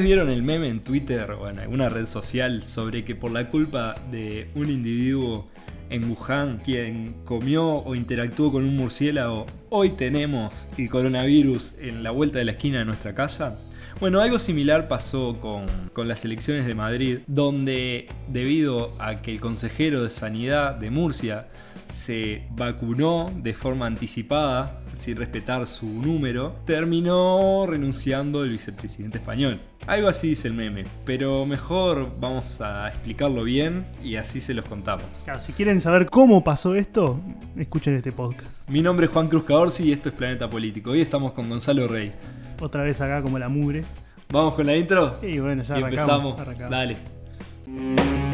vieron el meme en Twitter o en alguna red social sobre que por la culpa de un individuo en Wuhan quien comió o interactuó con un murciélago, hoy tenemos el coronavirus en la vuelta de la esquina de nuestra casa? Bueno, algo similar pasó con, con, las elecciones de Madrid, donde debido a que el consejero de Sanidad de Murcia se vacunó de forma anticipada, sin respetar su número, terminó renunciando el vicepresidente español. Algo así dice el meme, pero mejor vamos a explicarlo bien y así se los contamos. Claro, si quieren saber cómo pasó esto, escuchen este podcast. Mi nombre es Juan Cruz Caorsi y esto es Planeta Político. Hoy estamos con Gonzalo Rey. Otra vez acá como la mugre. ¿Vamos con la intro? Y bueno, ya y arrancamos, empezamos. Dale.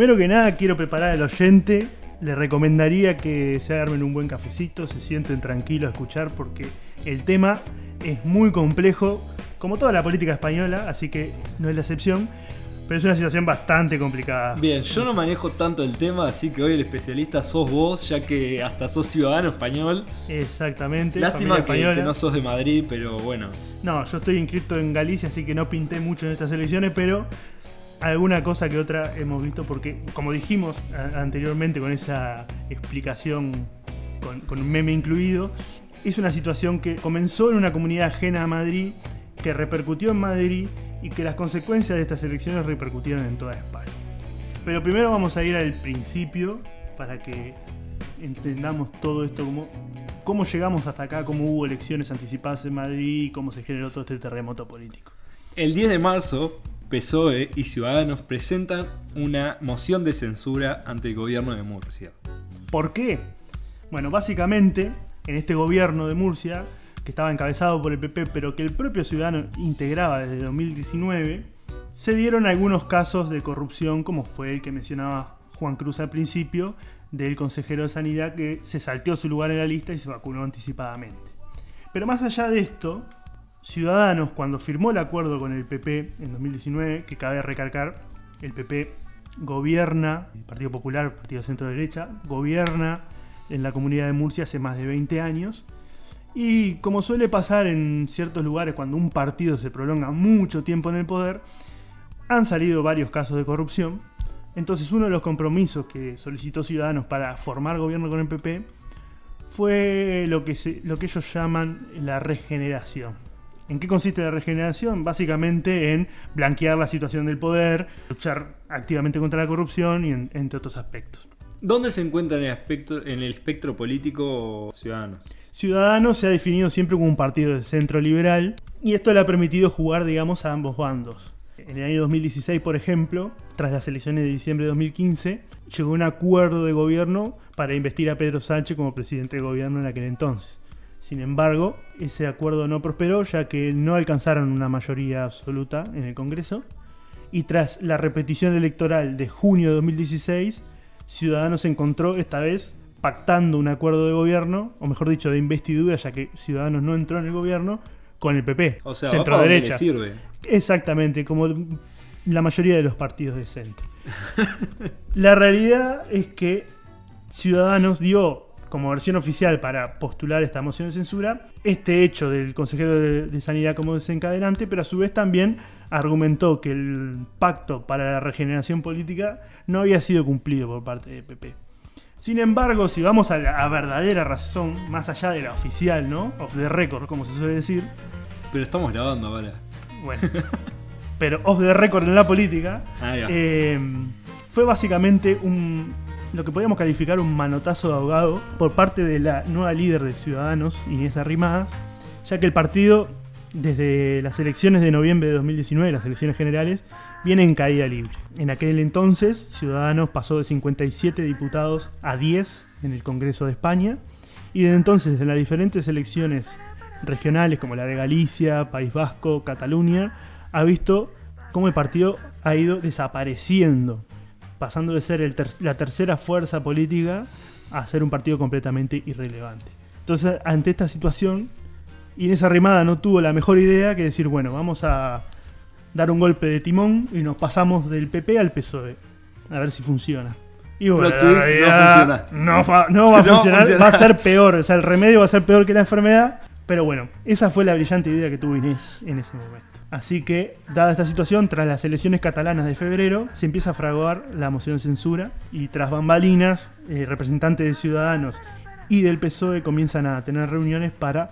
Primero que nada, quiero preparar al oyente. Le recomendaría que se armen un buen cafecito, se sienten tranquilos a escuchar, porque el tema es muy complejo, como toda la política española, así que no es la excepción. Pero es una situación bastante complicada. Bien, yo no manejo tanto el tema, así que hoy el especialista sos vos, ya que hasta sos ciudadano español. Exactamente. Lástima que, que, no sos de Madrid, pero bueno. No, yo estoy inscrito en Galicia, así que no pinté mucho en estas elecciones, pero alguna cosa que otra hemos visto, porque como dijimos anteriormente con esa explicación con, un meme incluido, es una situación que comenzó en una comunidad ajena a Madrid, que repercutió en Madrid y que las consecuencias de estas elecciones repercutieron en toda España. Pero primero vamos a ir al principio para que entendamos todo esto, cómo, cómo llegamos hasta acá, cómo hubo elecciones anticipadas en Madrid y cómo se generó todo este terremoto político. El 10 de marzo, PSOE y Ciudadanos presentan una moción de censura ante el gobierno de Murcia. ¿Por qué? Bueno, básicamente, en este gobierno de Murcia que estaba encabezado por el PP, pero que el propio ciudadano integraba desde 2019, se dieron algunos casos de corrupción, como fue el que mencionaba Juan Cruz al principio, del consejero de Sanidad que se salteó su lugar en la lista y se vacunó anticipadamente. Pero más allá de esto, Ciudadanos, cuando firmó el acuerdo con el PP en 2019, que cabe recalcar, el PP gobierna, el Partido Popular, el Partido Centro Derecha, gobierna en la comunidad de Murcia hace más de 20 años y como suele pasar en ciertos lugares cuando un partido se prolonga mucho tiempo en el poder, han salido varios casos de corrupción. Entonces uno de los compromisos que solicitó Ciudadanos para formar gobierno con el PP fue lo que, lo que ellos llaman la regeneración. ¿En qué consiste la regeneración? Básicamente en blanquear la situación del poder, luchar activamente contra la corrupción y entre otros aspectos. ¿Dónde se encuentra en el, aspecto, en el espectro político Ciudadanos? Ciudadanos se ha definido siempre como un partido de centro liberal y esto le ha permitido jugar, digamos, a ambos bandos. En el año 2016, por ejemplo, tras las elecciones de diciembre de 2015, llegó un acuerdo de gobierno para investir a Pedro Sánchez como presidente de gobierno en aquel entonces. Sin embargo, ese acuerdo no prosperó ya que no alcanzaron una mayoría absoluta en el Congreso y tras la repetición electoral de junio de 2016, Ciudadanos encontró esta vez pactando un acuerdo de gobierno, o mejor dicho, de investidura, ya que Ciudadanos no entró en el gobierno, con el PP, o sea, centro derecha. sirve. Exactamente, como la mayoría de los partidos de centro. la realidad es que Ciudadanos dio como versión oficial para postular esta moción de censura este hecho del consejero de, de, Sanidad como desencadenante, pero a su vez también argumentó que el pacto para la regeneración política no había sido cumplido por parte del PP. Sin embargo, si vamos a la verdadera razón, más allá de la oficial, ¿no? Off the record, como se suele decir. Pero estamos grabando ahora. Bueno. pero off the record en la política. Eh, fue básicamente un. Lo que podríamos calificar un manotazo de ahogado por parte de la nueva líder de Ciudadanos, Inés Arrimadas, ya que el partido, desde las elecciones de noviembre de 2019, las elecciones generales, viene en caída libre. En aquel entonces, Ciudadanos pasó de 57 diputados a 10 en el Congreso de España, y desde entonces, en las diferentes elecciones regionales como la de Galicia, País Vasco, Cataluña, ha visto cómo el partido ha ido desapareciendo, pasando de ser la tercera fuerza política a ser un partido completamente irrelevante. Entonces, ante esta situación, Inés Arrimada no tuvo la mejor idea que decir, bueno, vamos a dar un golpe de timón y nos pasamos del PP al PSOE. A ver si funciona. Y bueno, no funciona. No, fa- no va a No funcionar, funciona. va a ser peor. O sea, el remedio va a ser peor que la enfermedad. Pero bueno, esa fue la brillante idea que tuvo Inés en ese momento. Así que, dada esta situación, tras las elecciones catalanas de febrero, se empieza a fraguar la moción de censura y tras bambalinas, eh, representantes de Ciudadanos y del PSOE comienzan a tener reuniones para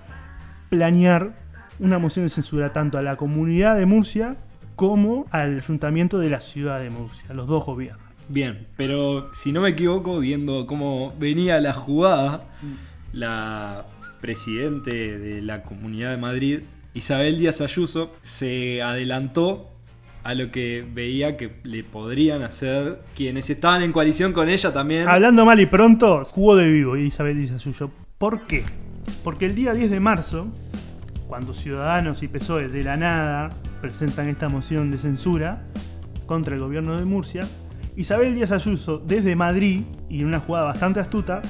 planear una moción de censura tanto a la comunidad de Murcia como al ayuntamiento de la ciudad de Murcia, los dos gobiernos. Bien, pero si no me equivoco, viendo cómo venía la jugada, la presidente de la Comunidad de Madrid, Isabel Díaz Ayuso, se adelantó a lo que veía que le podrían hacer quienes estaban en coalición con ella también. Hablando mal y pronto, jugó de vivo Isabel Díaz Ayuso. ¿Por qué? Porque el día 10 de marzo, cuando Ciudadanos y PSOE de la nada presentan esta moción de censura contra el gobierno de Murcia, Isabel Díaz Ayuso desde Madrid, y en una jugada bastante astuta,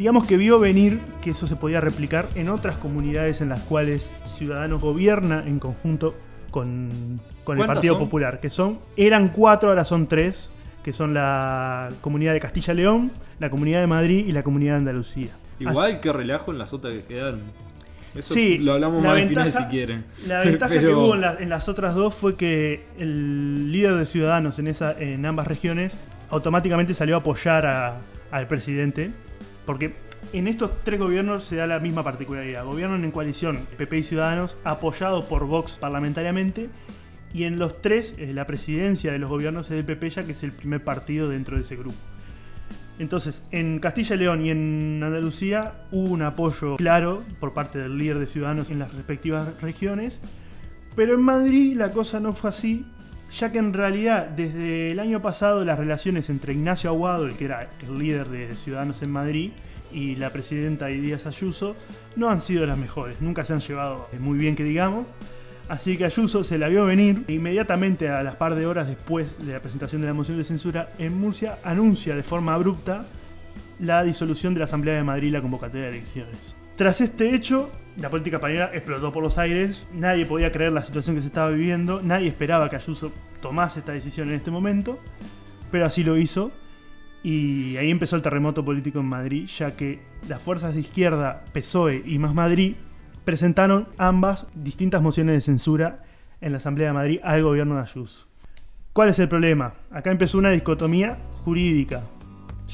digamos que vio venir que eso se podía replicar en otras comunidades en las cuales Ciudadanos gobierna en conjunto con, con el ¿Cuántas Partido son? Popular, que son, eran cuatro, ahora son tres, que son la comunidad de Castilla León, la comunidad de Madrid y la comunidad de Andalucía. Igual que relajo en las otras que quedaron. Eso Sí, lo hablamos la más fines ventaja- si quieren. La ventaja que hubo en, la- en las otras dos fue que el líder de Ciudadanos en, esa, en ambas regiones automáticamente salió a apoyar a- al presidente, porque en estos tres gobiernos se da la misma particularidad. Gobiernan en coalición PP y Ciudadanos, apoyado por Vox parlamentariamente, y en los tres eh, la presidencia de los gobiernos es del PP, ya que es el primer partido dentro de ese grupo. Entonces, en Castilla y León y en Andalucía hubo un apoyo claro por parte del líder de Ciudadanos en las respectivas regiones, pero en Madrid la cosa no fue así, ya que en realidad desde el año pasado las relaciones entre Ignacio Aguado, el que era el líder de Ciudadanos en Madrid, y la presidenta Díaz Ayuso no han sido las mejores, nunca se han llevado muy bien que digamos. Así que Ayuso se la vio venir e inmediatamente a las par de horas después de la presentación de la moción de censura en Murcia anuncia de forma abrupta la disolución de la Asamblea de Madrid y la convocatoria de elecciones. Tras este hecho, la política española explotó por los aires, nadie podía creer la situación que se estaba viviendo, nadie esperaba que Ayuso tomase esta decisión en este momento, pero así lo hizo y ahí empezó el terremoto político en Madrid, ya que las fuerzas de izquierda, PSOE y Más Madrid, presentaron ambas distintas mociones de censura en la Asamblea de Madrid al gobierno de Ayuso. ¿Cuál es el problema? Acá empezó una dicotomía jurídica,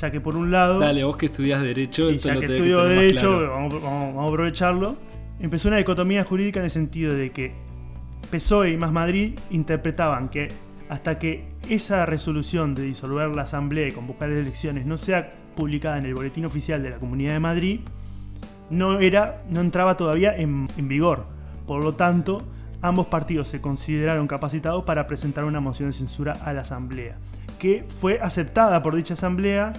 ya que por un lado... Dale, vos que estudias Derecho, Y ya que tenés estudio derecho, claro. vamos, vamos- vamos a aprovecharlo. Empezó una dicotomía jurídica en el sentido de que PSOE y Más Madrid interpretaban que hasta que esa resolución de disolver la asamblea y convocar elecciones no sea publicada en el boletín oficial de la Comunidad de Madrid, no, era, no entraba todavía en, en vigor. Por lo tanto, ambos partidos se consideraron capacitados para presentar una moción de censura a la asamblea, que fue aceptada por dicha asamblea,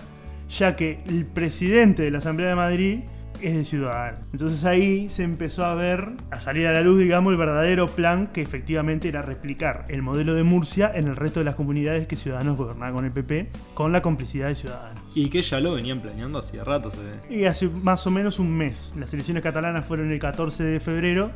ya que el presidente de la Asamblea de Madrid es de Ciudadanos. Entonces ahí se empezó a ver, a salir a la luz, digamos, el verdadero plan que efectivamente era replicar el modelo de Murcia en el resto de las comunidades que Ciudadanos gobernaba con el PP, con la complicidad de Ciudadanos. Y que ya lo venían planeando hacía rato, se ve. Y hace más o menos un mes. Las elecciones catalanas fueron el 14 de febrero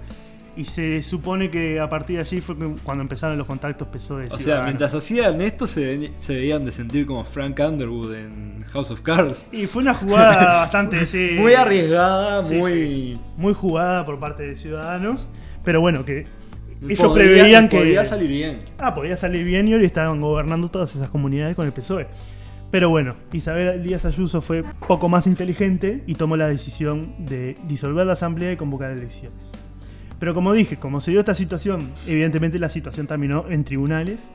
y se supone que a partir de allí fue cuando empezaron los contactos PSOE. O sea, mientras hacían esto se, se veían de sentir como Frank Underwood en House of Cards. Y fue una jugada bastante... sí, Muy arriesgada, sí, muy... Muy jugada por parte de Ciudadanos. Pero bueno, que ellos Podría- preveían que... Podría salir bien. Ah, podía salir bien y hoy estaban gobernando todas esas comunidades con el PSOE. Pero bueno, Isabel Díaz Ayuso fue poco más inteligente y tomó la decisión de disolver la asamblea y convocar elecciones. Pero como dije, como se dio esta situación, evidentemente la situación terminó en tribunales.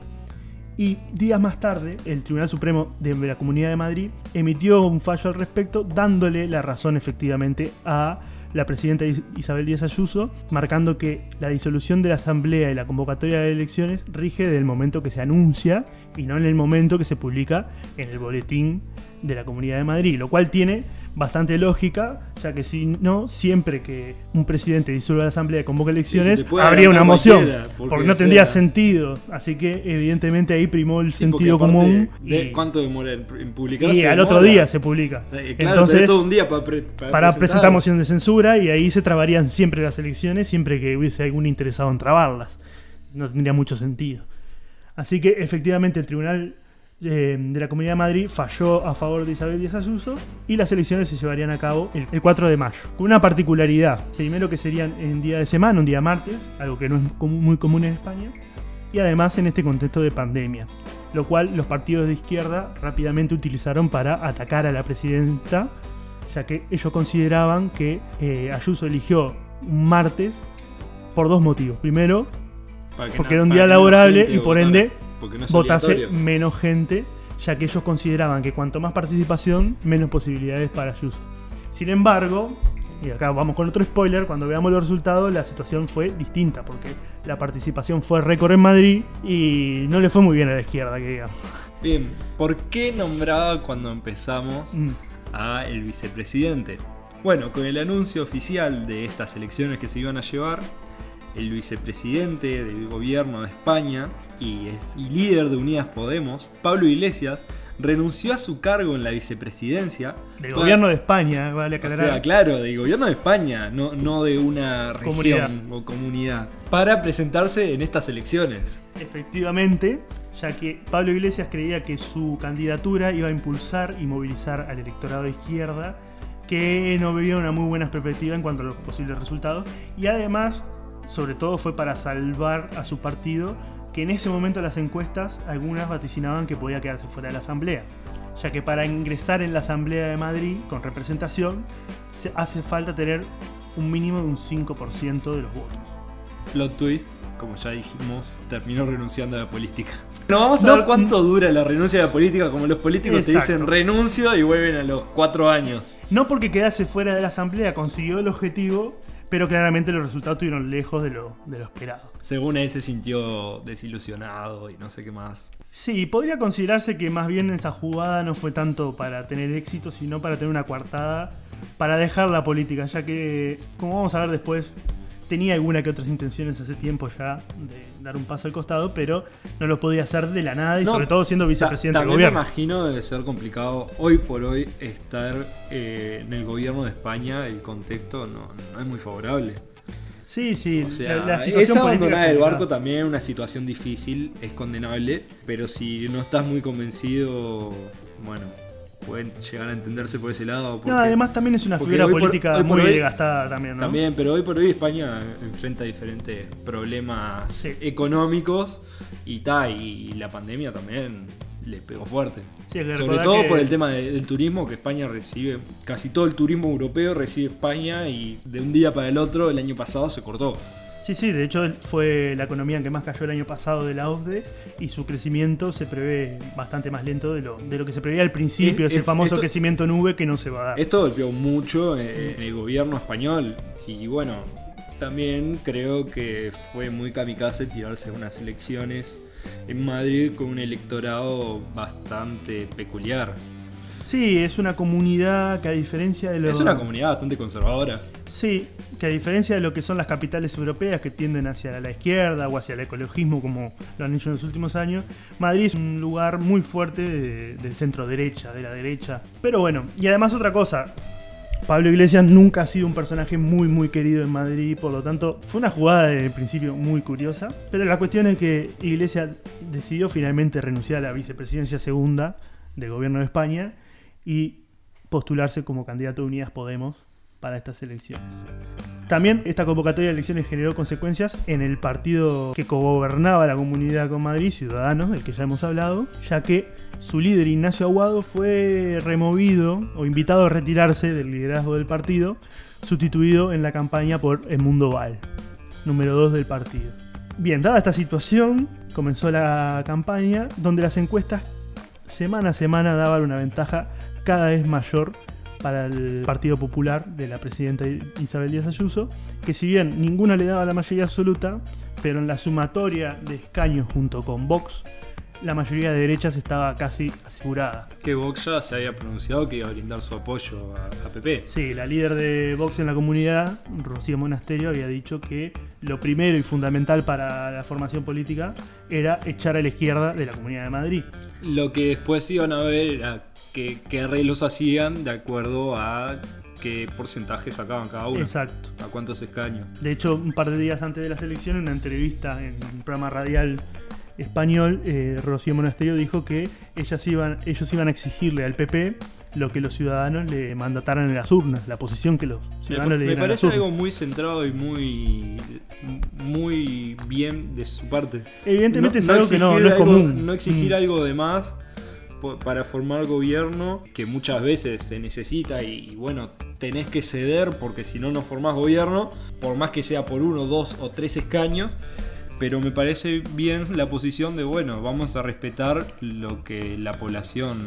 Y días más tarde, el Tribunal Supremo de la Comunidad de Madrid emitió un fallo al respecto, dándole la razón efectivamente a la presidenta Is- Isabel Díaz Ayuso, marcando que la disolución de la Asamblea y la convocatoria de elecciones rige desde el momento que se anuncia y no en el momento que se publica en el boletín de la Comunidad de Madrid, lo cual tiene bastante lógica, ya que si no, siempre que un presidente disuelva la Asamblea y convoca elecciones, habría una moción, porque, porque, no tendría sea- sentido. Así que evidentemente ahí primó el Sí, sentido común de- y, ¿Cuánto demora en publicarse? y al otro día se publica. Eh, Claro, Entonces, todo un día para, pre- para para presentar moción de censura y ahí se trabarían siempre las elecciones, siempre que hubiese algún interesado en trabarlas. No tendría mucho sentido. Así que efectivamente el tribunal eh, de la Comunidad de Madrid falló a favor de Isabel Díaz Ayuso y las elecciones se llevarían a cabo el, el 4 de mayo. Con una particularidad, primero que serían en día de semana, un día martes, algo que no es muy común en España, y además en este contexto de pandemia, lo cual los partidos de izquierda rápidamente utilizaron para atacar a la presidenta, ya que ellos consideraban que eh, Ayuso eligió un martes por dos motivos. Primero, porque no- era un día laborable y por ende porque no es votase menos gente, ya que ellos consideraban que cuanto más participación, menos posibilidades para Ayuso. Sin embargo, y acá vamos con otro spoiler, cuando veamos los resultados la situación fue distinta, porque la participación fue récord en Madrid y no le fue muy bien a la izquierda, que digamos. Bien, ¿por qué nombraba cuando empezamos Mm. a el vicepresidente? Bueno, con el anuncio oficial de estas elecciones que se iban a llevar, el vicepresidente del gobierno de España y, es- y líder de Unidas Podemos, Pablo Iglesias, renunció a su cargo en la vicepresidencia. Del para- gobierno de España, vale O aclarar. sea, claro, del gobierno de España, no, no de una región Comunidad. o comunidad, para presentarse en estas elecciones. Efectivamente, ya que Pablo Iglesias creía que su candidatura iba a impulsar y movilizar al electorado de izquierda, que no veía una muy buena perspectiva en cuanto a los posibles resultados, y además, sobre todo, fue para salvar a su partido, que en ese momento las encuestas, algunas vaticinaban que podía quedarse fuera de la Asamblea, ya que para ingresar en la Asamblea de Madrid con representación, se hace falta tener un mínimo de un 5% de los votos. Plot twist, como ya dijimos, terminó renunciando a la política. No vamos a No, ver cuánto dura la renuncia a la política, como los políticos te dicen renuncio y vuelven a los cuatro años. No porque quedase fuera de la asamblea consiguió el objetivo, pero claramente los resultados estuvieron lejos de lo, de lo esperado. Según él se sintió desilusionado y no sé qué más. Sí, podría considerarse que más bien esa jugada no fue tanto para tener éxito, sino para tener una coartada, para dejar la política, ya que, como vamos a ver después, tenía alguna que otras intenciones hace tiempo ya de dar un paso al costado, pero no lo podía hacer de la nada y No, sobre todo siendo vicepresidente del También me gobierno. imagino debe ser complicado hoy por hoy estar eh, en el gobierno de España, el contexto no, no es muy favorable. Sí, sí, O sea, la, la situación esa abandonada del barco también es una situación difícil, es condenable, pero si no estás muy convencido, bueno, pueden llegar a entenderse por ese lado. porque- No, además también es una figura política por muy hoy- desgastada también, ¿no? También, pero hoy por hoy España enfrenta diferentes problemas Sí. económicos y ta, y la pandemia también le pegó fuerte. Sí, Sobre todo que- por el tema de- del turismo, que España recibe, casi todo el turismo europeo recibe España y de un día para el otro el año pasado se cortó. Sí, sí, de hecho fue la economía que más cayó el año pasado de la OCDE y su crecimiento se prevé bastante más lento de lo, de lo que se preveía al principio, Es- ese es- famoso esto- crecimiento nube que no se va a dar. Esto golpeó mucho en el gobierno español y bueno, también creo que fue muy kamikaze tirarse unas elecciones en Madrid con un electorado bastante peculiar. Sí, es una comunidad que a diferencia de lo... Es una comunidad bastante conservadora. Sí, que a diferencia de lo que son las capitales europeas que tienden hacia la izquierda o hacia el ecologismo como lo han hecho en los últimos años, Madrid es un lugar muy fuerte de- del centro derecha, de la derecha. Pero bueno, y además otra cosa, Pablo Iglesias nunca ha sido un personaje muy muy querido en Madrid, por lo tanto fue una jugada de principio muy curiosa. Pero la cuestión es que Iglesias decidió finalmente renunciar a la vicepresidencia segunda del gobierno de España y postularse como candidato de Unidas Podemos para estas elecciones. También esta convocatoria de elecciones generó consecuencias en el partido que cogobernaba la comunidad con Madrid, Ciudadanos, del que ya hemos hablado, ya que su líder Ignacio Aguado fue removido o invitado a retirarse del liderazgo del partido, sustituido en la campaña por Edmundo Val, número 2 del partido. Bien, dada esta situación, comenzó la campaña donde las encuestas semana a semana daban una ventaja cada vez mayor para el Partido Popular de la presidenta Isabel Díaz Ayuso, que si bien ninguna le daba la mayoría absoluta, pero en la sumatoria de escaños junto con Vox, la mayoría de derechas estaba casi asegurada. Que Vox ya se había pronunciado que iba a brindar su apoyo a, a PP. Sí, la líder de Vox en la comunidad, Rocío Monasterio, había dicho que lo primero y fundamental para la formación política era echar a la izquierda de la Comunidad de Madrid. Lo que después iban a ver era que, qué arreglos hacían de acuerdo a qué porcentaje sacaban cada uno. Exacto. A cuántos escaños. De hecho, un par de días antes de las elecciones, en una entrevista en un programa radial español, eh, Rocío Monasterio, dijo que ellas iban, ellos iban a exigirle al PP lo que los ciudadanos le mandataran en las urnas, la posición que los Me, ciudadanos le me dieran en las parece urnas. algo muy centrado y muy muy bien de su parte. Evidentemente es algo que no, no es algo- común. No exigir Mm. algo de más para formar gobierno, que muchas veces se necesita y, bueno, tenés que ceder porque si no, no formás gobierno, por más que sea por uno, dos o tres escaños. Pero me parece bien la posición de, bueno, vamos a respetar lo que la población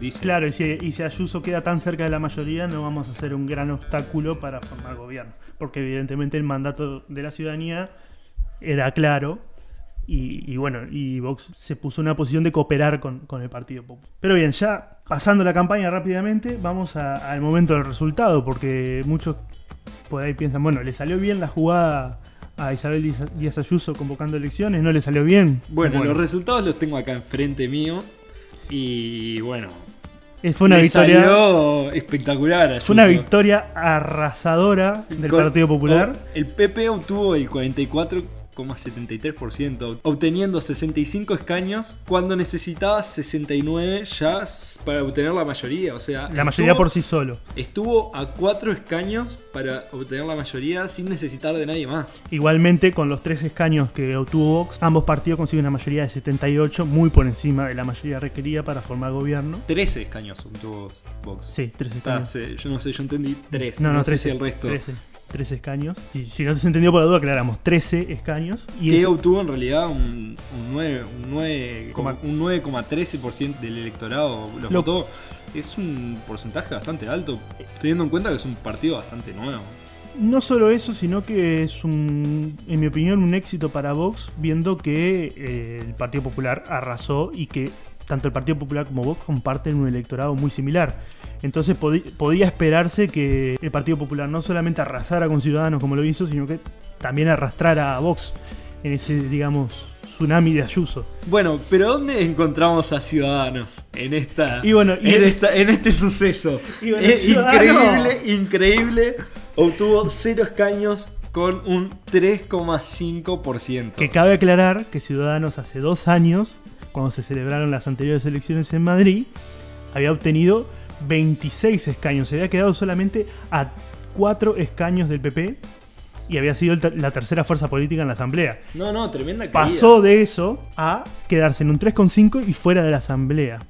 dice. Claro, y si, Ayuso queda tan cerca de la mayoría, no vamos a hacer un gran obstáculo para formar gobierno. Porque evidentemente el mandato de la ciudadanía era claro. Y, bueno, y Vox se puso en una posición de cooperar con, con el Partido Popular. Pero bien, ya pasando la campaña rápidamente, vamos al momento del resultado, porque muchos por ahí piensan, bueno, le salió bien la jugada a Isabel Díaz- Ayuso convocando elecciones, no le salió bien. Bueno, los resultados los tengo acá enfrente mío. Y bueno, Eh, fue una victoria. salió espectacular. Fue una Ayuso. victoria arrasadora del Con- Partido Popular. El PP obtuvo el 44,73%, obteniendo 65 escaños cuando necesitaba 69 ya para obtener la mayoría. O sea, La mayoría estuvo- por sí solo. Estuvo a 4 escaños para obtener la mayoría sin necesitar de nadie más. Igualmente, con los tres escaños que obtuvo Vox, ambos partidos consiguen una mayoría de 78, muy por encima de la mayoría requerida para formar gobierno. 13 escaños obtuvo Vox. Sí, tres Ah, escaños. se- yo no sé, yo entendí 3. No, No, no, sé 13, si el resto. 13, 13 escaños. Si, si no se entendió por la duda, aclaramos. 13 escaños. Y que obtuvo en realidad un, un 9, un 9, Coma- un 9,13% del electorado los Lo- votó. Es un porcentaje bastante alto, teniendo en cuenta que es un partido bastante nuevo. No solo eso, sino que es un, en mi opinión, un éxito para Vox, viendo que eh, el Partido Popular arrasó y que tanto el Partido Popular como Vox comparten un electorado muy similar. Entonces podía esperarse que el Partido Popular no solamente arrasara con Ciudadanos como lo hizo, sino que también arrastrara a Vox en ese, digamos, tsunami de Ayuso. Bueno, pero ¿dónde encontramos a Ciudadanos en esta Y bueno, y- en, esta, en este suceso? Y bueno, Es Ciudadanos- increíble, increíble. Obtuvo 0 escaños con un 3,5%. Que cabe aclarar que Ciudadanos hace dos años, cuando se celebraron las anteriores elecciones en Madrid, había obtenido 26 escaños. Se había quedado solamente a 4 escaños del PP y había sido la tercera fuerza política en la Asamblea. No, no, tremenda caída. Pasó de eso a quedarse en un 3,5 y fuera de la Asamblea.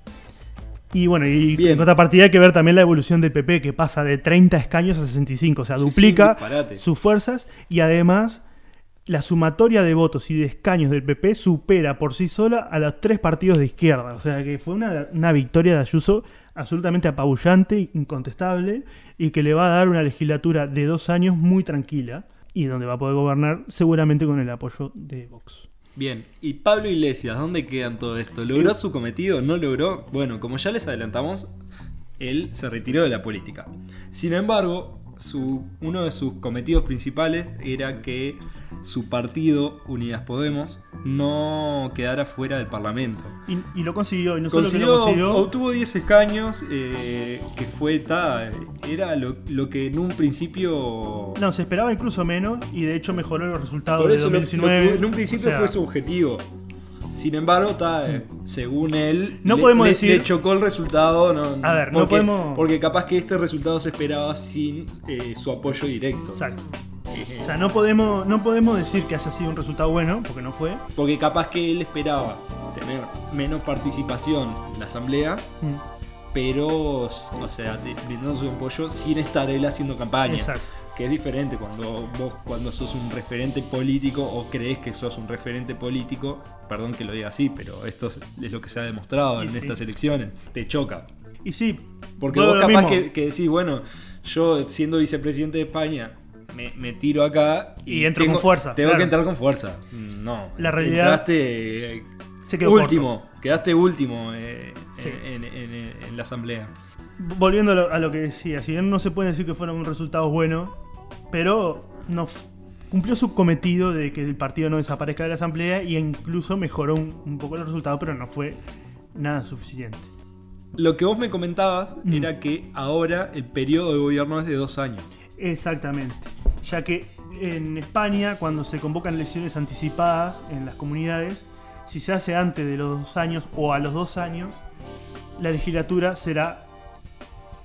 Y bueno, y Bien. en contrapartida hay que ver también la evolución del PP, que pasa de 30 escaños a 65, o sea, Sí, duplica sus fuerzas y además la sumatoria de votos y de escaños del PP supera por sí sola a los tres partidos de izquierda. O sea que fue una, una victoria de Ayuso absolutamente apabullante, incontestable, y que le va a dar una legislatura de dos años muy tranquila y donde va a poder gobernar seguramente con el apoyo de Vox. Bien, ¿y Pablo Iglesias, dónde queda en todo esto? ¿Logró su cometido? ¿No logró? Bueno, como ya les adelantamos, él se retiró de la política. Sin embargo, su, uno de sus cometidos principales era que su partido, Unidas Podemos, no quedara fuera del Parlamento. Y, y lo consiguió, y no solo que Consiguió, lo consiguió, obtuvo 10 escaños, eh, que fue, ta, era lo, lo que en un principio... no, se esperaba incluso menos y de hecho mejoró los resultados Por de eso lo- lo 2019. que en un principio O sea, fue su objetivo. Sin embargo, ta, eh, según él, No le- podemos le, decir- le chocó el resultado. No, A ver, no porque, podemos- Porque capaz que este resultado se esperaba sin eh, su apoyo directo. Exacto. Eh, O sea, no podemos, no podemos decir que haya sido un resultado bueno, porque no fue. porque capaz que él esperaba tener menos participación en la asamblea, Mm, pero, o sea, brindando su apoyo sin estar él haciendo campaña. Exacto. Que es diferente cuando vos, cuando sos un referente político o crees que sos un referente político, perdón que lo diga así, pero esto es lo que se ha demostrado Sí, en sí. estas elecciones, te choca. Y sí, Porque vos capaz que, que decís, bueno, yo siendo vicepresidente de España, me, me tiro acá Y entro con fuerza, Tengo claro. que entrar con fuerza. No, La realidad- entraste eh, Se quedó último, quedaste último eh, Sí. en, en- en- en la asamblea. Volviendo a lo, a lo que decía, si bien no se puede decir que fueron resultados buenos, pero no cumplió su cometido de que el partido no desaparezca de la asamblea y incluso mejoró un, un poco el resultado, pero no fue nada suficiente. Lo que vos me comentabas Mm. era que ahora el periodo de gobierno es de dos años. Exactamente. Ya que en España, cuando se convocan elecciones anticipadas en las comunidades, si se hace antes de los dos años o a los dos años, la legislatura será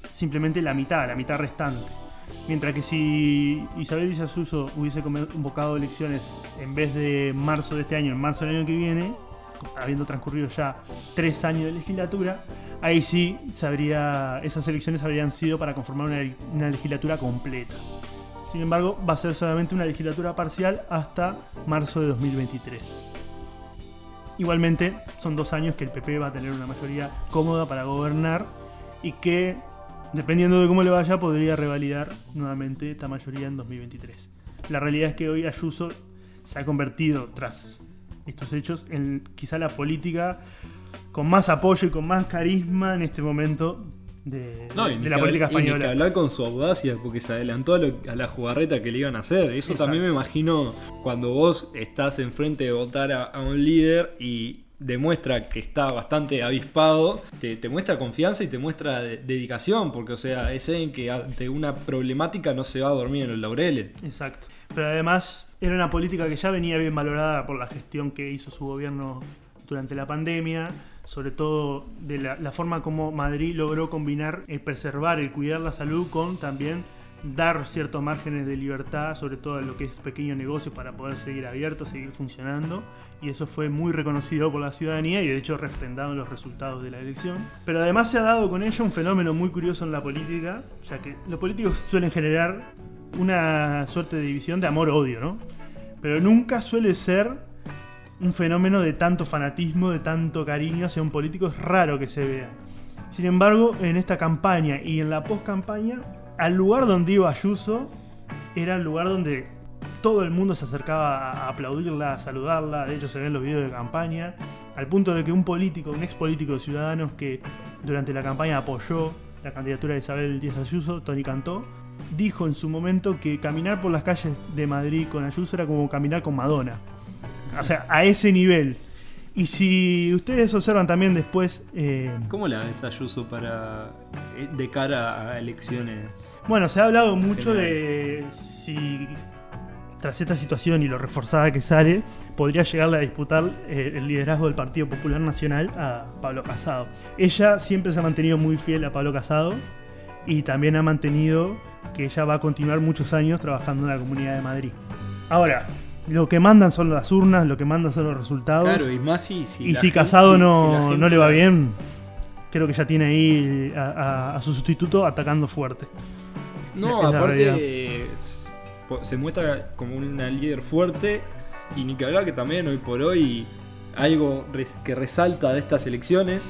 simplemente la mitad, la mitad restante. Mientras que si Isabel Díaz Ayuso hubiese convocado elecciones en vez de marzo de este año, en marzo del año que viene, habiendo transcurrido ya tres años de legislatura, ahí sí esas elecciones habrían sido para conformar una, una legislatura completa. Sin embargo, va a ser solamente una legislatura parcial hasta marzo de 2023. Igualmente, son dos años que el PP va a tener una mayoría cómoda para gobernar y que, dependiendo de cómo le vaya, podría revalidar nuevamente esta mayoría en 2023. La realidad es que hoy Ayuso se ha convertido, tras estos hechos, en quizá la política con más apoyo y con más carisma en este momento de, la política española. Y que hablar con su audacia, porque se adelantó a, la jugarreta que le iban a hacer. Eso también me imagino cuando vos estás enfrente de votar a, un líder y demuestra que está bastante avispado, te, muestra confianza y te muestra dedicación, porque o sea, es en que ante una problemática no se va a dormir en los laureles. Exacto. Pero además era una política que ya venía bien valorada por la gestión que hizo su gobierno durante la pandemia sobre todo de la, forma como Madrid logró combinar el preservar, el cuidar la salud con también dar ciertos márgenes de libertad, sobre todo en lo que es pequeño negocio, para poder seguir abierto, seguir funcionando. Y eso fue muy reconocido por la ciudadanía y de hecho refrendado en los resultados de la elección. Pero además se ha dado con ello un fenómeno muy curioso en la política, ya que los políticos suelen generar una suerte de división de amor-odio, ¿no? Pero nunca suele ser un fenómeno de tanto fanatismo, de tanto cariño hacia un político es raro que se vea. Sin embargo, en esta campaña y en la post-campaña, al lugar donde iba Ayuso era el lugar donde todo el mundo se acercaba a aplaudirla, a saludarla. De hecho, se ven los videos de campaña. Al punto de que un político, un ex político de Ciudadanos que durante la campaña apoyó la candidatura de Isabel Díaz Ayuso, Tony Cantó, dijo en su momento que caminar por las calles de Madrid con Ayuso era como caminar con Madonna. O sea, a ese nivel. Y si ustedes observan también después... Eh, ¿Cómo la ves Ayuso para eh, de cara a elecciones? Bueno, se ha hablado mucho de si tras esta situación y lo reforzada que sale, podría llegarle a disputar eh, el liderazgo del Partido Popular Nacional a Pablo Casado. Ella siempre se ha mantenido muy fiel a Pablo Casado y también ha mantenido que ella va a continuar muchos años trabajando en la Comunidad de Madrid. Ahora, lo que mandan son las urnas, lo que mandan son los resultados. Claro, y más si, y si Casado no, no le va bien, creo que ya tiene ahí a, su sustituto atacando fuerte. No, aparte se muestra como una líder fuerte y ni que hablar que también hoy por hoy algo que resalta de estas elecciones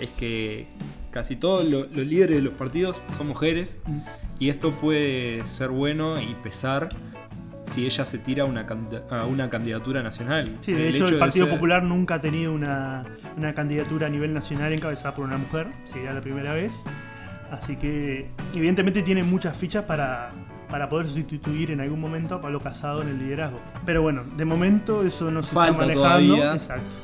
es que casi todos los líderes de los partidos son mujeres mm. y esto puede ser bueno y pesar si ella se tira a una, a una candidatura nacional. Sí, de hecho, el Partido Popular nunca ha tenido una, candidatura a nivel nacional encabezada por una mujer, sería la primera vez. Así que, evidentemente, tiene muchas fichas para, para poder sustituir en algún momento a Pablo Casado en el liderazgo. Pero bueno, de momento eso no se está manejando. Exacto.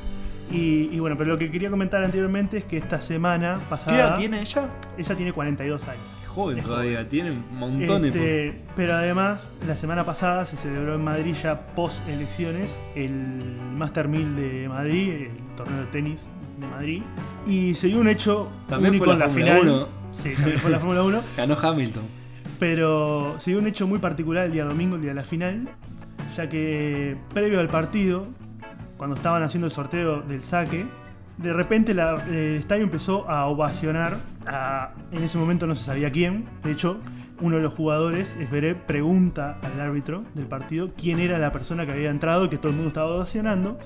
Y, bueno, pero lo que quería comentar anteriormente es que esta semana pasada. ¿Qué edad tiene ella? Ella tiene 42 años joven todavía, tiene un montón este, Pero además, la semana pasada se celebró en Madrid ya post elecciones el Master 1000 de Madrid, el torneo de tenis de Madrid. Y se dio un hecho también único fue la en la final. 1. Sí, también fue la Fórmula 1. Ganó Hamilton. Pero se dio un hecho muy particular el día domingo, el día de la final, ya que previo al partido, cuando estaban haciendo el sorteo del saque, de repente el estadio empezó a ovacionar en ese momento no se sabía quién. De hecho, uno de los jugadores, Esveré, pregunta al árbitro del partido quién era la persona que había entrado, que todo el mundo estaba ovacionando.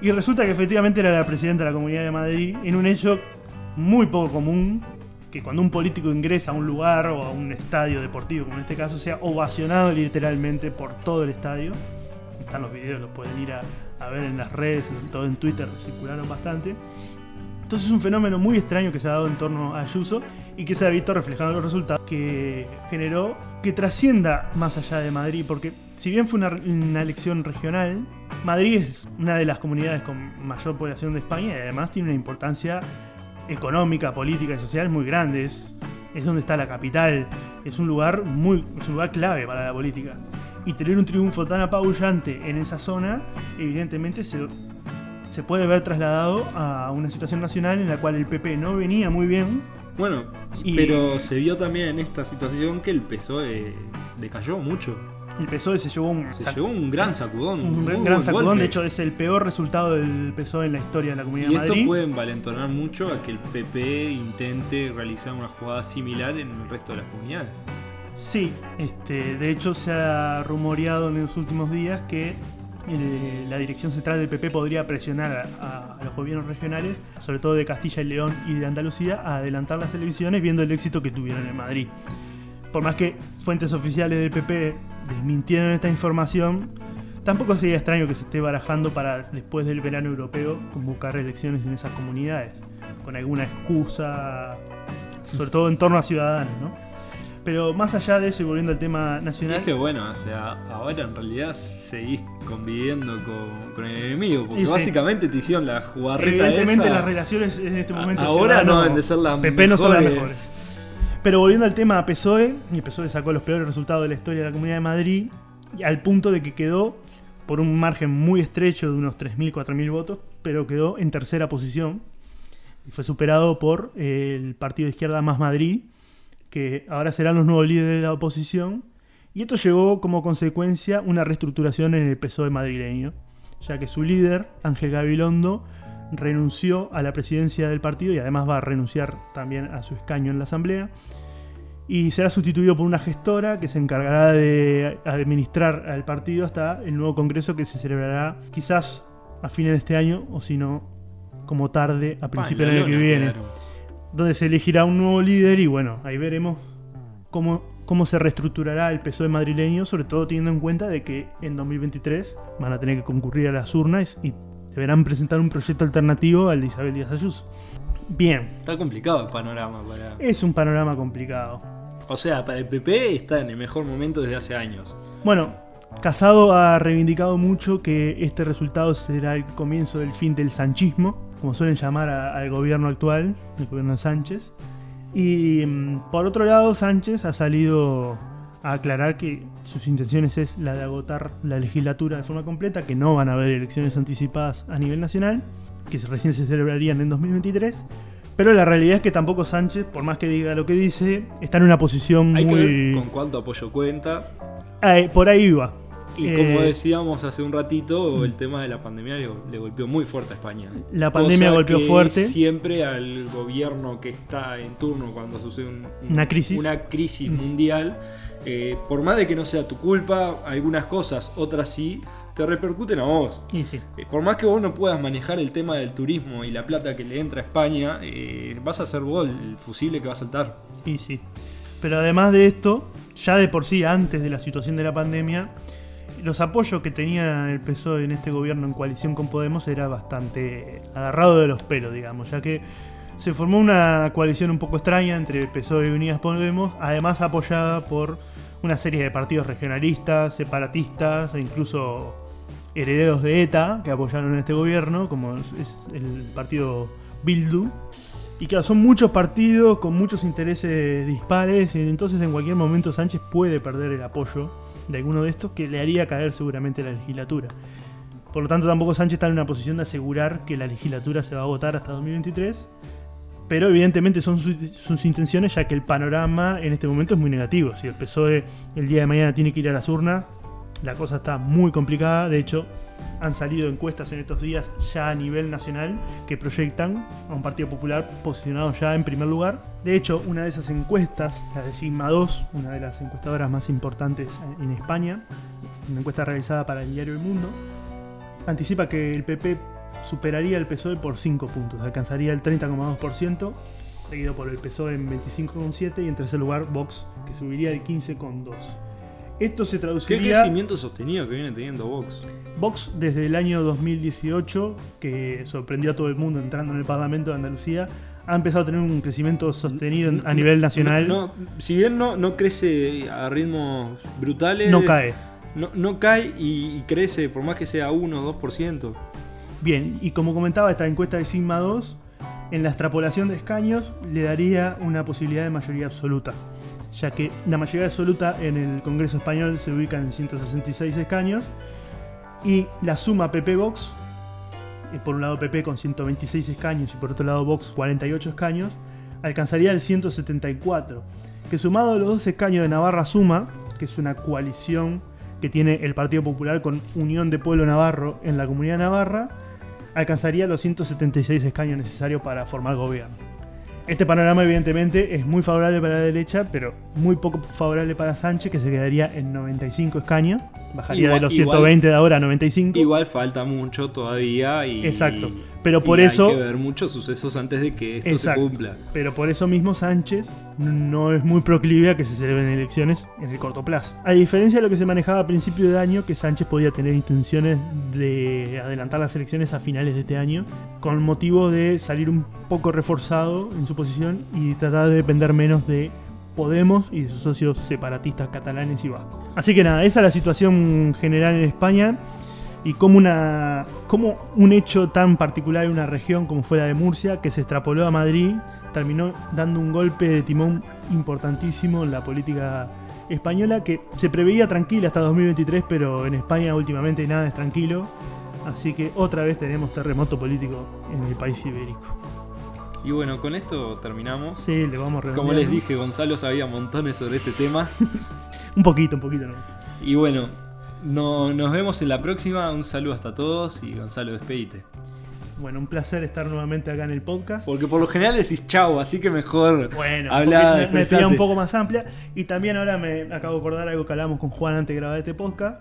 Y resulta que efectivamente era la presidenta de la Comunidad de Madrid, en un hecho muy poco común, que cuando un político ingresa a un lugar o a un estadio deportivo, como en este caso, sea ovacionado literalmente por todo el estadio. Están los videos, los pueden ir a, a ver en las redes, todo en Twitter circularon bastante. Entonces es un fenómeno muy extraño que se ha dado en torno a Ayuso y que se ha visto reflejado en los resultados que generó que trascienda más allá de Madrid, porque si bien fue una, elección regional, Madrid es una de las comunidades con mayor población de España y además tiene una importancia económica, política y social muy grande. Es, donde está la capital, es un lugar muy, es un lugar clave para la política y tener un triunfo tan apabullante en esa zona, evidentemente se, se puede ver trasladado a una situación nacional en la cual el PP no venía muy bien. Bueno, Y- pero se vio también en esta situación que el PSOE decayó mucho. El PSOE se llevó un, Se sac- llevó un gran sacudón. un gran, sacudón. golpe. De hecho, es el peor resultado del PSOE en la historia de la Comunidad Y de esto puede envalentonar mucho a que el PP intente realizar una jugada similar en el resto de las comunidades. Sí, este, de hecho se ha rumoreado en los últimos días que la dirección central del PP podría presionar a, a los gobiernos regionales, sobre todo de Castilla y León y de Andalucía, a adelantar las elecciones viendo el éxito que tuvieron en Madrid. Por más que fuentes oficiales del PP desmintieron esta información, tampoco sería extraño que se esté barajando para después del verano europeo convocar elecciones en esas comunidades, con alguna excusa, sobre todo en torno a ciudadanos, ¿no? Pero más allá de eso y volviendo al tema Y nacional, es que bueno, o sea, ahora en realidad seguís conviviendo con, con el enemigo, porque sí. básicamente te hicieron la jugarreta evidentemente esa. las relaciones en este momento A- ahora no deben de ser las PP no son las mejores. Pero volviendo al tema PSOE, y PSOE sacó los peores resultados de la historia de la Comunidad de Madrid, al punto de que quedó por un margen muy estrecho de unos 3.000, 4.000 votos, pero quedó en tercera posición y fue superado por el partido de izquierda Más Madrid, que ahora serán los nuevos líderes de la oposición, y esto llevó como consecuencia una reestructuración en el PSOE madrileño, ya que su líder, Ángel Gabilondo, renunció a la presidencia del partido y además va a renunciar también a su escaño en la asamblea. Y será sustituido por una gestora que se encargará de administrar al partido hasta el nuevo congreso que se celebrará quizás a fines de este año o si no, como tarde, a principios del año que viene quedaron. Donde se elegirá un nuevo líder y bueno, ahí veremos cómo, cómo se reestructurará el PSOE madrileño, sobre todo teniendo en cuenta de que en 2023 van a tener que concurrir a las urnas y deberán presentar un proyecto alternativo al de Isabel Díaz Ayuso. Bien, Está complicado el panorama para. es un panorama complicado. O sea, para el PP está en el mejor momento desde hace años. Bueno, Casado ha reivindicado mucho que este resultado será el comienzo del fin del sanchismo, como suelen llamar a- al gobierno actual, el gobierno de Sánchez. Y mm, por otro lado, Sánchez ha salido a aclarar que sus intenciones es la de agotar la legislatura de forma completa, que no van a haber elecciones anticipadas a nivel nacional, que recién se celebrarían en 2023. Pero la realidad es que tampoco Sánchez, por más que diga lo que dice, está en una posición Hay que muy... ver con cuánto apoyo cuenta. Ah, por ahí va. Y Eh, como decíamos hace un ratito, el tema de la pandemia le, le golpeó muy fuerte a España. La pandemia Cosa golpeó que fuerte. Siempre al gobierno que está en turno cuando sucede un- un- Una crisis. una crisis mundial, eh, por más de que no sea tu culpa, algunas cosas, otras sí, te repercuten a vos. Y sí. Eh, Por más que vos no puedas manejar el tema del turismo y la plata que le entra a España, eh, vas a ser vos el fusible que va a saltar. Y sí. Pero además de esto, ya de por sí, antes de la situación de la pandemia, los apoyos que tenía el PSOE en este gobierno en coalición con Podemos era bastante agarrado de los pelos, digamos, ya que se formó una coalición un poco extraña entre PSOE y Unidas Podemos, además apoyada por una serie de partidos regionalistas, separatistas e incluso herederos de ETA que apoyaron este gobierno, como es- el partido Bildu. Y claro, son muchos partidos con muchos intereses dispares, entonces en cualquier momento Sánchez puede perder el apoyo de alguno de estos que le haría caer seguramente la legislatura. Por lo tanto, tampoco Sánchez está en una posición de asegurar que la legislatura se va a agotar hasta 2023. Pero evidentemente son sus, sus intenciones, ya que el panorama en este momento es muy negativo. Si el PSOE el día de mañana tiene que ir a las urnas, la cosa está muy complicada. De hecho, han salido encuestas en estos días ya a nivel nacional que proyectan a un Partido Popular posicionado ya en primer lugar. De hecho, una de esas encuestas, la de Sigma 2, una de las encuestadoras más importantes en España, una encuesta realizada para el diario El Mundo, anticipa que el PP superaría el PSOE por 5 puntos, alcanzaría el 30,2%, seguido por el PSOE en 25,7% y en tercer lugar Vox, que subiría el 15,2%. Esto se ¿Qué traduciría... crecimiento sostenido que viene teniendo Vox? Vox desde el año 2018, que sorprendió a todo el mundo entrando en el Parlamento de Andalucía, ha empezado a tener un crecimiento sostenido en- a nivel nacional. No, no, si bien no, no crece a ritmos brutales, No cae. No, no cae y, y crece, por más que sea 1 o 2%. Bien, y como comentaba esta encuesta de Sigma 2, en la extrapolación de escaños le daría una posibilidad de mayoría absoluta, ya que la mayoría absoluta en el Congreso Español se ubica en 166 escaños y la suma PP Vox eh, por un lado PP con 126 escaños y por otro lado Vox 48 escaños, alcanzaría el 174, que sumado a los dos escaños de Navarra Suma, que es una coalición que tiene el Partido Popular con Unión de Pueblo Navarro en la Comunidad Navarra, alcanzaría los 176 escaños necesarios para formar gobierno. Este panorama evidentemente es muy favorable para la derecha, pero muy poco favorable para Sánchez, que se quedaría en 95 escaños. Bajaría Igual- de los igual- 120 de ahora a 95. Igual falta mucho todavía y. Exacto. Pero por y eso- Hay que ver muchos sucesos antes de que esto Exacto. se cumpla. Pero por eso mismo Sánchez no es muy proclive a que se celebren elecciones en el corto plazo. A diferencia de lo que se manejaba a principio de año, que Sánchez podía tener intenciones de adelantar las elecciones a finales de este año, con motivo de salir un poco reforzado en su posición y tratar de depender menos de Podemos y de sus socios separatistas catalanes y vascos. Así que nada, esa es la situación general en España y como, una, como un hecho tan particular en una región como fue la de Murcia, que se extrapoló a Madrid, terminó dando un golpe de timón importantísimo en la política española, que se preveía tranquila hasta 2023, pero en España últimamente nada es tranquilo. Así que otra vez tenemos terremoto político en el país ibérico. Y bueno, con esto terminamos. Sí, le vamos Como les dije, Gonzalo sabía montones sobre este tema. Un poquito, un poquito, ¿no? Y bueno, no, nos vemos en la próxima. Un saludo hasta todos y Gonzalo, despedite. Bueno, un placer estar nuevamente acá en el podcast. Porque por lo general decís chau, así que mejor Bueno, habla, porque me- me un poco más amplia. Y también ahora me acabo de acordar algo que hablamos con Juan antes de grabar este podcast.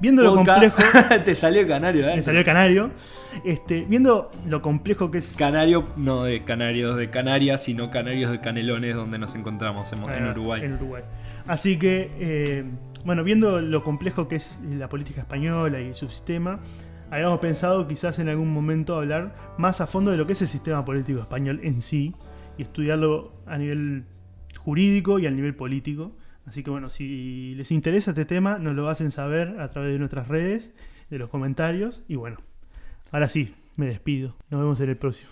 Viendo lo complejo. Te salió canario, ¿eh? me salió el canario. Este, viendo lo complejo que es. Canario, no de canarios de Canarias, sino canarios de Canelones, donde nos encontramos en, en Ah, Uruguay. En Uruguay. Así que, eh, bueno, viendo lo complejo que es la política española y su sistema, habíamos pensado quizás en algún momento hablar más a fondo de lo que es el sistema político español en sí y estudiarlo a nivel jurídico y a nivel político. Así que bueno, si les interesa este tema, nos lo hacen saber a través de nuestras redes, de los comentarios. Y bueno, ahora sí, me despido. Nos vemos en el próximo.